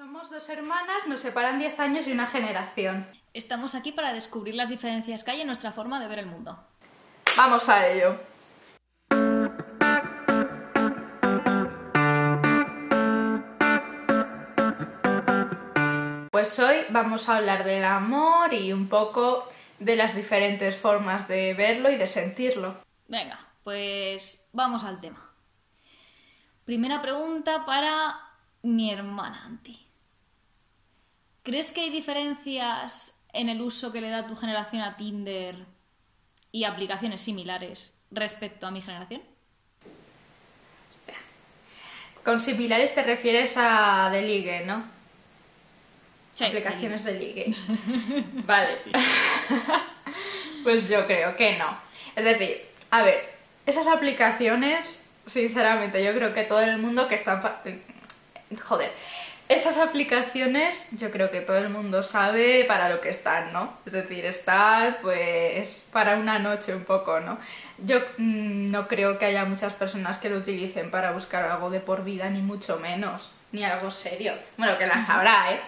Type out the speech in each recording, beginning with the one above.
Somos dos hermanas, nos separan 10 años y una generación. Estamos aquí para descubrir las diferencias que hay en nuestra forma de ver el mundo. Vamos a ello. Pues hoy vamos a hablar del amor y un poco de las diferentes formas de verlo y de sentirlo. Venga, pues vamos al tema. Primera pregunta para mi hermana Anti. ¿Crees que hay diferencias en el uso que le da tu generación a Tinder y aplicaciones similares respecto a mi generación? Con similares te refieres a de ligue, ¿no? Sí, Aplicaciones de ligue. vale. pues yo creo que no. Es decir, a ver, esas aplicaciones, sinceramente, yo creo que todo el mundo que está... Joder. Esas aplicaciones yo creo que todo el mundo sabe para lo que están, ¿no? Es decir, estar pues para una noche un poco, ¿no? Yo mm, no creo que haya muchas personas que lo utilicen para buscar algo de por vida, ni mucho menos, ni algo serio. Bueno, que las habrá, ¿eh?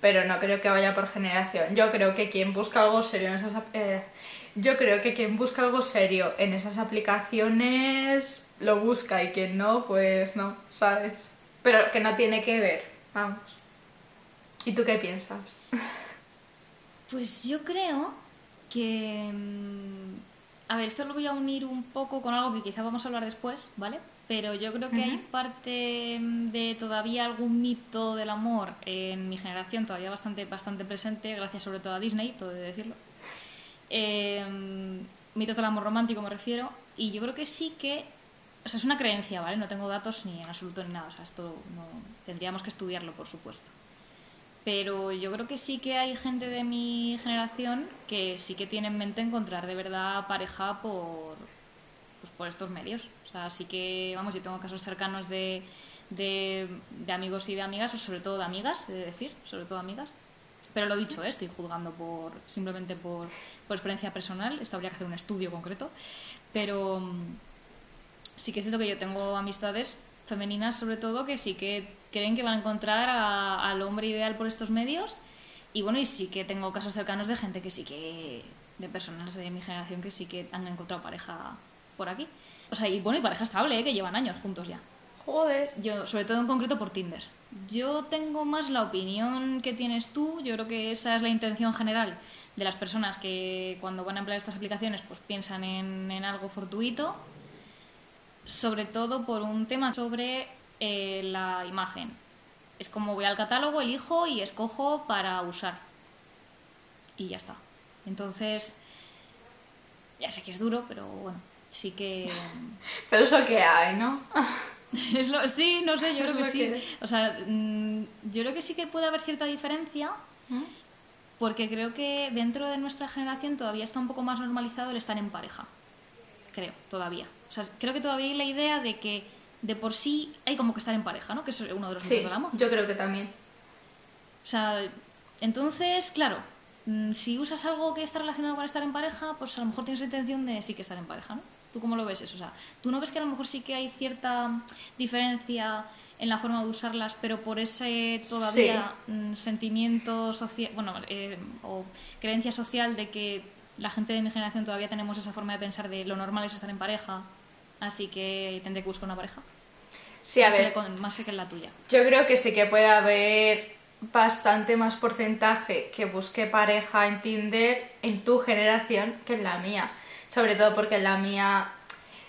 Pero no creo que vaya por generación. Yo creo que quien busca algo serio en esas... eh, yo creo que quien busca algo serio en esas aplicaciones lo busca y quien no, pues no, ¿sabes? Pero que no tiene que ver, vamos. ¿Y tú qué piensas? Pues yo creo que... mm, A ver, esto lo voy a unir un poco con algo que quizá vamos a hablar después, ¿vale? Pero yo creo que hay parte mm, de todavía algún mito del amor en mi generación todavía bastante, bastante presente, gracias sobre todo a Disney, todo de decirlo. Eh, mitos del amor romántico me refiero, y yo creo que sí que... O sea, es una creencia, ¿vale? No tengo datos ni en absoluto ni nada, o sea, esto no... tendríamos que estudiarlo, por supuesto pero yo creo que sí que hay gente de mi generación que sí que tiene en mente encontrar de verdad pareja por, pues por estos medios. O sea, sí que, vamos, yo tengo casos cercanos de, de, amigos y de amigas, sobre todo de amigas, he de decir, sobre todo amigas. Pero lo dicho, ¿eh? estoy juzgando por simplemente por, por experiencia personal, esto habría que hacer un estudio concreto, pero mm, sí que es cierto que yo tengo amistades femeninas sobre todo que sí que creen que van a encontrar a- al hombre ideal por estos medios y bueno y sí que tengo casos cercanos de gente que sí que de personas de mi generación que sí que han encontrado pareja por aquí o sea y bueno y pareja estable ¿eh? que llevan años juntos ya Joder. yo sobre todo en concreto por Tinder yo tengo más la opinión que tienes tú yo creo que esa es la intención general de las personas que cuando van a emplear estas aplicaciones pues piensan en, en algo fortuito sobre todo por un tema sobre eh, la imagen. Es como voy al catálogo, elijo y escojo para usar. Y ya está. Entonces, ya sé que es duro, pero bueno, sí que... Pero eso que hay, ¿no? es lo- sí, no sé, yo creo que sí. que- O sea, mm, yo creo que sí que puede haber cierta diferencia porque creo que dentro de nuestra generación todavía está un poco más normalizado el estar en pareja. Creo, todavía. O sea, creo que todavía hay la idea de que de por sí hay como que estar en pareja, ¿no? Que es uno de los Sí, del amor. yo creo que también. O sea, entonces, claro, mm, si usas algo que está relacionado con estar en pareja, pues a lo mejor tienes la intención de sí que estar en pareja, ¿no? ¿Tú cómo lo ves eso? O sea, ¿tú no ves que a lo mejor sí que hay cierta diferencia en la forma de usarlas, pero por ese todavía mm, sentimiento social, bueno, eh, o creencia social de que la gente de mi generación todavía tenemos esa forma de pensar de lo normal es estar en pareja, así que tendré que buscar una pareja? Sí, a ver, con- más sé que en la tuya. yo creo que sí que puede haber bastante más porcentaje que busque pareja en Tinder en tu generación que en la mía. Sobre todo porque en la mía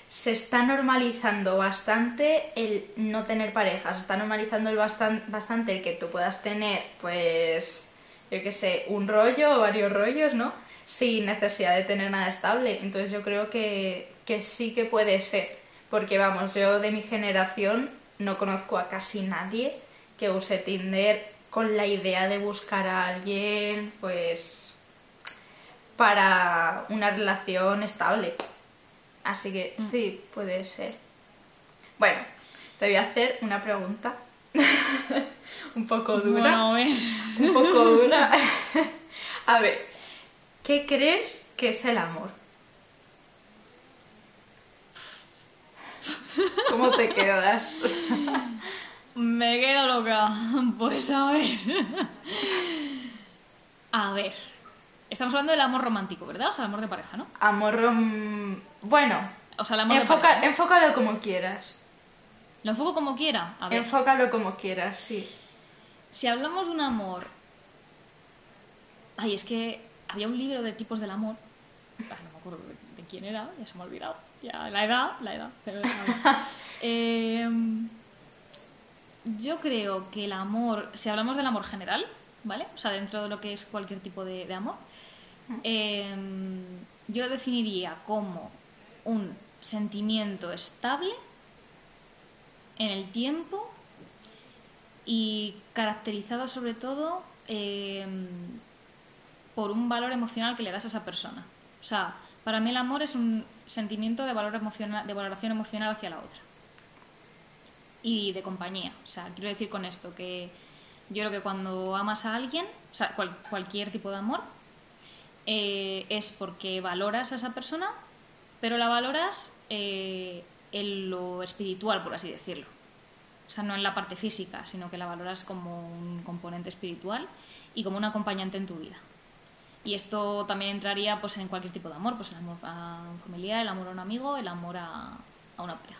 se está normalizando bastante el no tener pareja, se está normalizando el bastan- bastante el que tú puedas tener, pues, yo qué sé, un rollo o varios rollos, ¿no? Sin necesidad de tener nada estable. Entonces yo creo que, que sí que puede ser, porque vamos, yo de mi generación no conozco a casi nadie que use Tinder con la idea de buscar a alguien, pues, para una relación estable. Así que sí, puede ser. Bueno, te voy a hacer una pregunta. un poco dura. Bueno, a ver. Un poco dura. a ver, ¿qué crees que es el amor? ¿Cómo te quedas? Me quedo loca. Pues a ver. A ver. Estamos hablando del amor romántico, ¿verdad? O sea, el amor de pareja, ¿no? Amor rom- Bueno, O sea, el amor de enfoca- pareja. ¿no? enfócalo como quieras. Lo enfoco como quiera. A ver. Enfócalo como quieras, sí. Si hablamos de un amor. Ay, es que había un libro de tipos del amor. Ah, no me acuerdo de, de quién era, ya se me ha olvidado. Ya, la edad, la edad. Pero Eh, yo creo que el amor, si hablamos del amor general, ¿vale? O sea, dentro de lo que es cualquier tipo de, de amor, eh, yo lo definiría como un sentimiento estable en el tiempo y caracterizado sobre todo eh, por un valor emocional que le das a esa persona. O sea, para mí el amor es un sentimiento de, valor emocional, de valoración emocional hacia la otra. Y de compañía. O sea, quiero decir con esto que yo creo que cuando amas a alguien, o sea, cual- cualquier tipo de amor, eh, es porque valoras a esa persona, pero la valoras eh, en lo espiritual, por así decirlo. O sea, no en la parte física, sino que la valoras como un componente espiritual y como un acompañante en tu vida. Y esto también entraría pues, en cualquier tipo de amor, pues el amor a un familiar, el amor a un amigo, el amor a, a una pareja.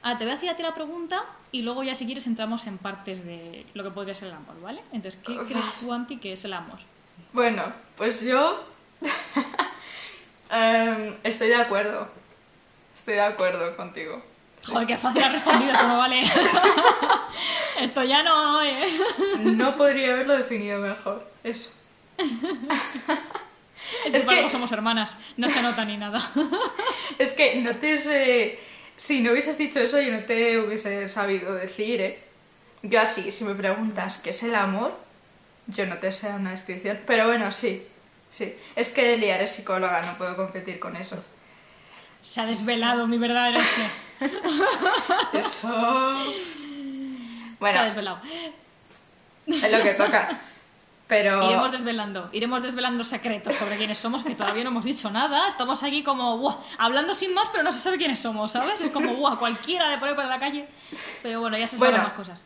Ahora te voy a hacer a ti la pregunta y luego ya si quieres entramos en partes de lo que podría ser el amor, ¿vale? Entonces, ¿qué crees tú, Anti, que es el amor? Bueno, pues yo em, estoy de acuerdo. Estoy de acuerdo contigo. Joder, qué fácil has respondido, esto no vale. esto ya no, ¿eh? No podría haberlo definido mejor. Eso. Es, que Es que- somos hermanas, no se nota ni nada. Es que no te sé... Si no hubieses dicho eso, yo no te hubiese sabido decir, ¿eh? Yo así, si me preguntas qué es el amor, yo no te sé una descripción. Pero bueno, sí. Sí. Es que Elia es psicóloga, no puedo competir con eso. Se ha desvelado mi verdadero ser. Eso... Se ha Bueno, desvelado. es lo que toca. Pero... Iremos desvelando, iremos desvelando secretos sobre quiénes somos, que todavía no hemos dicho nada. Estamos aquí como, buah, hablando sin más, pero no se sabe quiénes somos, ¿sabes? Es como, buah, cualquiera de por ahí por la calle. Pero bueno, ya se saben Bueno. más cosas.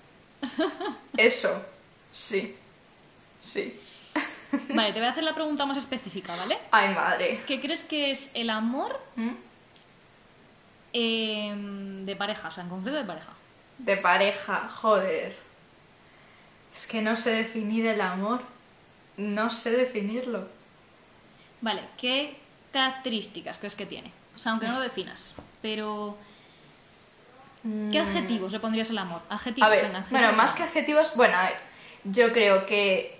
Eso. Sí. Sí. Vale, te voy a hacer la pregunta más específica, ¿vale? Ay, madre. ¿Qué crees que es el amor ¿Mm? Eh, de pareja? O sea, en concreto de pareja. De pareja, joder. Es que no sé definir el amor. No sé definirlo. Vale, ¿qué características crees que tiene? O sea, aunque no lo definas, pero... ¿Qué adjetivos le pondrías al amor? Adjetivos, Mm. A ver, venga, bueno, adjetivos. más que adjetivos, bueno, a ver, yo creo que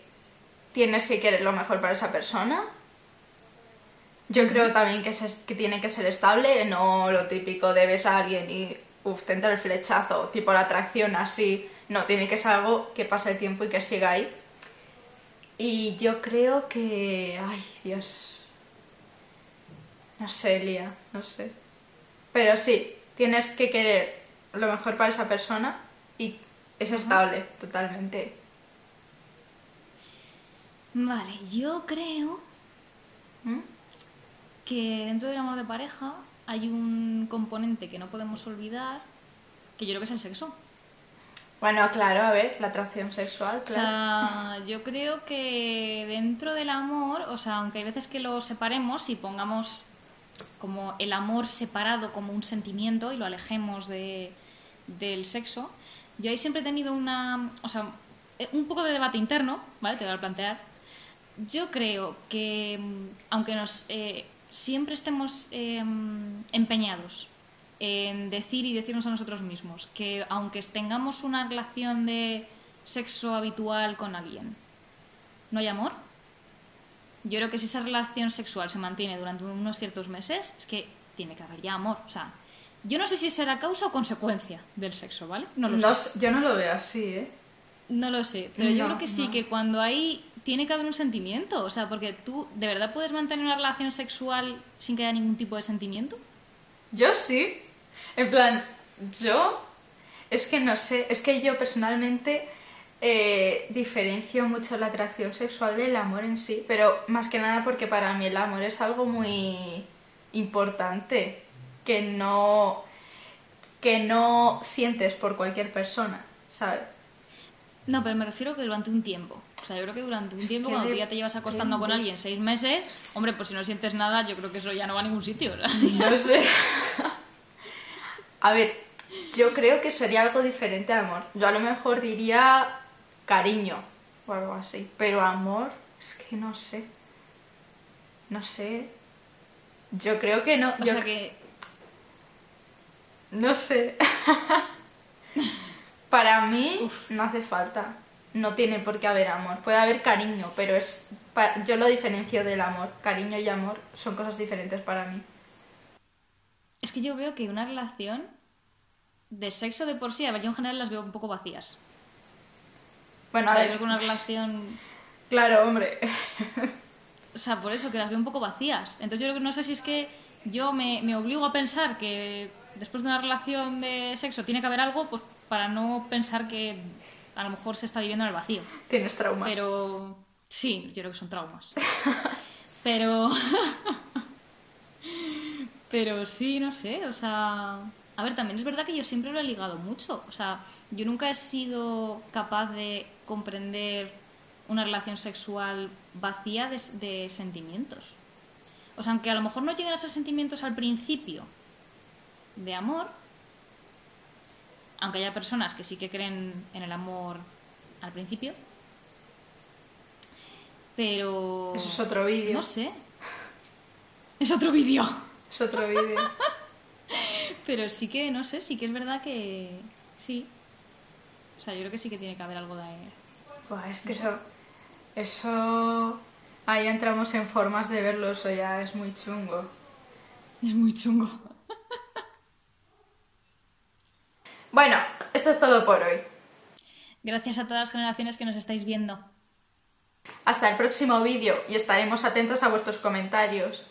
tienes que querer lo mejor para esa persona. Yo creo también que, se- que tiene que ser estable, no lo típico de ves a alguien y uff, te entra el flechazo, tipo la atracción así. No, tiene que ser algo que pase el tiempo y que siga ahí. Y yo creo que. Ay, Dios. No sé, Lía, no sé. Pero sí, tienes que querer lo mejor para esa persona y es estable totalmente. Vale, yo creo ¿Mm? Que dentro del amor de pareja hay un componente que no podemos olvidar, que yo creo que es el sexo. Bueno, claro, a ver, la atracción sexual, O claro. sea, yo creo que dentro del amor, o sea, aunque hay veces que lo separemos y pongamos como el amor separado como un sentimiento y lo alejemos de, del sexo, yo ahí siempre he tenido una, o sea, un poco de debate interno, ¿vale? Te voy a plantear. Yo creo que mm, aunque nos eh, siempre estemos eh, empeñados en decir y decirnos a nosotros mismos que aunque tengamos una relación de sexo habitual con alguien, no hay amor. Yo creo que si esa relación sexual se mantiene durante unos ciertos meses, es que tiene que haber ya amor. O sea, yo no sé si será causa o consecuencia del sexo, ¿vale? No lo No sé. yo no lo veo así, ¿eh? No lo sé, pero yo creo que sí, no. que cuando hay tiene que haber un sentimiento, o sea, porque tú de verdad puedes mantener una relación sexual sin que haya ningún tipo de sentimiento. Yo sí. En plan, yo. Es que no sé, es que yo personalmente eh, diferencio mucho la atracción sexual del amor en sí, pero más que nada porque para mí el amor es algo muy importante, que no... que no sientes por cualquier persona, ¿sabes? No, pero me refiero que durante un tiempo. O sea, yo creo que durante un tiempo, cuando tú ya te llevas acostando con alguien seis meses, hombre, pues si no sientes nada, yo creo que eso ya no va a ningún sitio. ¿verdad? No sé. A ver, yo creo que sería algo diferente a amor. Yo a lo mejor diría cariño o algo así. Pero amor, es que no sé. No sé. Yo creo que no. O yo sea que No sé. Para mí Uf. no hace falta. No tiene por qué haber amor. Puede haber cariño, pero es yo lo diferencio del amor. Cariño y amor son cosas diferentes para mí. es que yo veo que una relación de sexo de por sí, a ver, yo en general las veo un poco vacías. Bueno, O a sea, ver, una relación claro, hombre. O sea, por eso, que las veo un poco vacías. Entonces yo creo que no sé si es que yo me, me obligo a pensar que después de una relación de sexo tiene que haber algo, pues para no pensar que a lo mejor se está viviendo en el vacío. Tienes traumas. Pero sí, yo creo que son traumas. Pero... Pero sí, no sé, o sea... A ver, también es verdad que yo siempre lo he ligado mucho. O sea, yo nunca he sido capaz de comprender una relación sexual vacía de, de sentimientos. O sea, aunque a lo mejor no lleguen a ser sentimientos al principio de amor, aunque haya personas que sí que creen en el amor al principio, pero... Eso es otro vídeo. No sé. Es otro vídeo. Es otro vídeo. Pero sí que, no sé, sí que es verdad que... Sí. O sea, yo creo que sí que tiene que haber algo de... Buah, es que eso. Eso. Ahí entramos en formas de verlo, eso ya es muy chungo. Es muy chungo. Bueno, esto es todo por hoy. Gracias a todas las generaciones que nos estáis viendo. Hasta el próximo vídeo y estaremos atentos a vuestros comentarios.